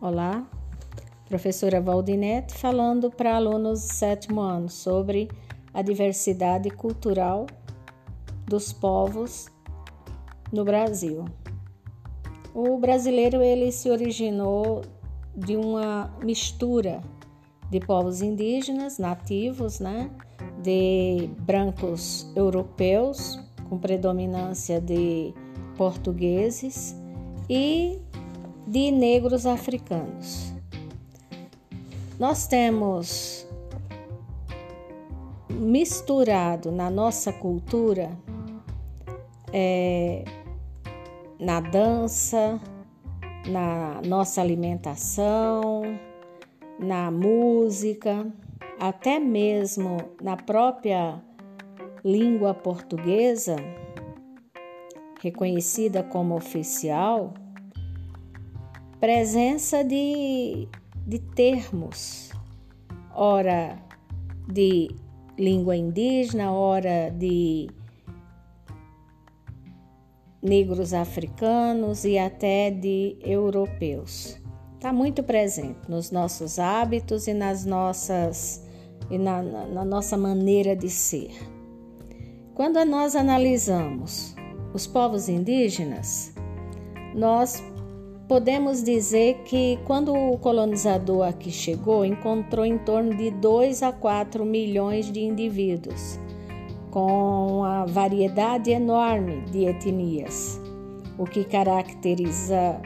Olá, professora Valdinete falando para alunos do sétimo ano sobre a diversidade cultural dos povos no Brasil. O brasileiro ele se originou de uma mistura de povos indígenas nativos, né, de brancos europeus com predominância de portugueses e de negros africanos. Nós temos misturado na nossa cultura, é, na dança, na nossa alimentação, na música, até mesmo na própria língua portuguesa, reconhecida como oficial presença de, de termos, ora de língua indígena, ora de negros africanos e até de europeus. Está muito presente nos nossos hábitos e nas nossas e na, na nossa maneira de ser. Quando nós analisamos os povos indígenas, nós Podemos dizer que quando o colonizador aqui chegou, encontrou em torno de 2 a 4 milhões de indivíduos, com uma variedade enorme de etnias, o que caracteriza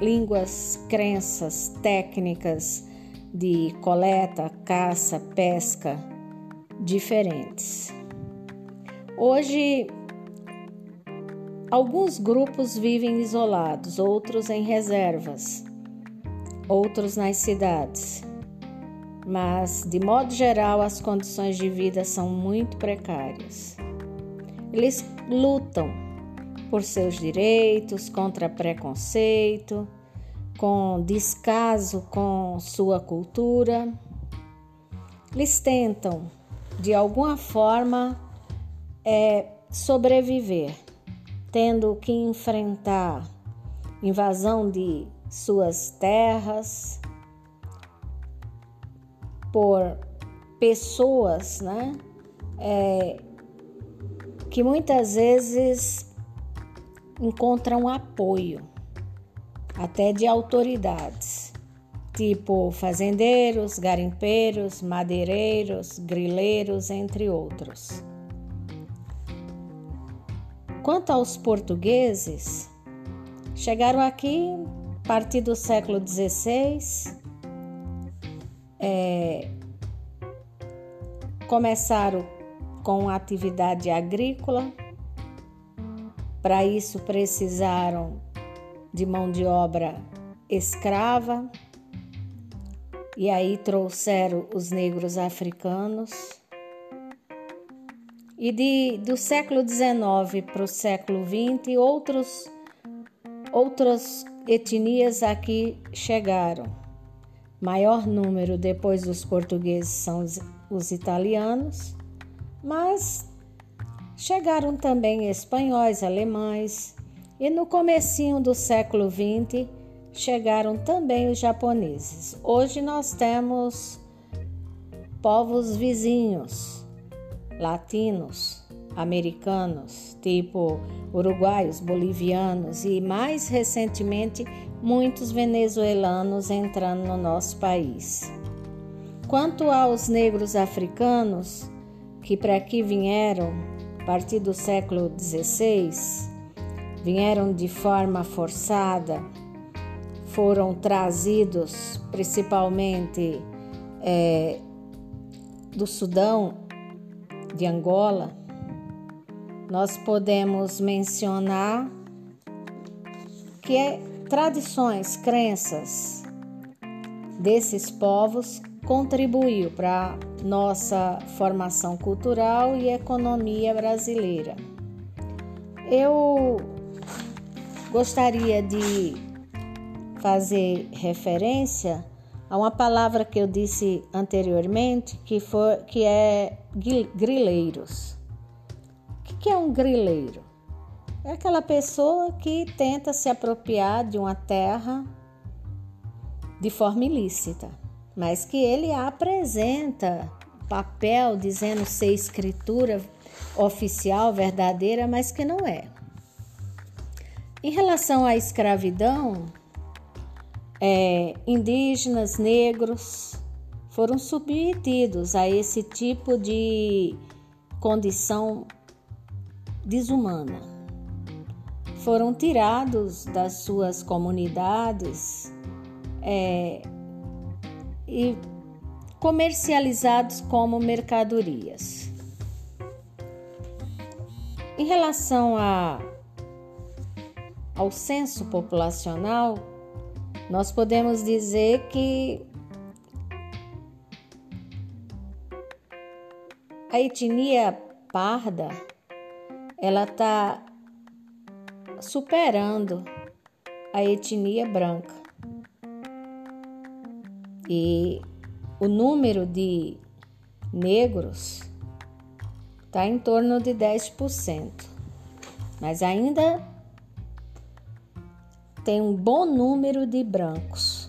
línguas, crenças, técnicas de coleta, caça, pesca diferentes. Hoje Alguns grupos vivem isolados, outros em reservas, outros nas cidades. Mas, de modo geral, as condições de vida são muito precárias. Eles lutam por seus direitos, contra preconceito, com descaso com sua cultura. Eles tentam, de alguma forma, é, sobreviver tendo que enfrentar invasão de suas terras por pessoas, né? É, que muitas vezes encontram apoio até de autoridades, tipo fazendeiros, garimpeiros, madeireiros, grileiros, entre outros. Quanto aos portugueses, chegaram aqui a partir do século XVI, é, começaram com atividade agrícola, para isso precisaram de mão de obra escrava, e aí trouxeram os negros africanos e de, do século XIX para o século XX, outros, outras etnias aqui chegaram. Maior número depois dos portugueses são os, os italianos, mas chegaram também espanhóis, alemães e no comecinho do século XX chegaram também os japoneses. Hoje nós temos povos vizinhos latinos, americanos, tipo uruguaios, bolivianos e mais recentemente muitos venezuelanos entrando no nosso país. Quanto aos negros africanos que para aqui vieram a partir do século XVI, vieram de forma forçada, foram trazidos principalmente é, do Sudão de Angola, nós podemos mencionar que é tradições, crenças desses povos contribuiu para nossa formação cultural e economia brasileira. Eu gostaria de fazer referência Há uma palavra que eu disse anteriormente que, for, que é grileiros. O que é um grileiro? É aquela pessoa que tenta se apropriar de uma terra de forma ilícita, mas que ele apresenta papel dizendo ser escritura oficial, verdadeira, mas que não é. Em relação à escravidão, é, indígenas, negros foram submetidos a esse tipo de condição desumana. Foram tirados das suas comunidades é, e comercializados como mercadorias. Em relação a, ao censo populacional, nós podemos dizer que a etnia parda ela está superando a etnia branca. E o número de negros está em torno de 10%, mas ainda tem um bom número de brancos.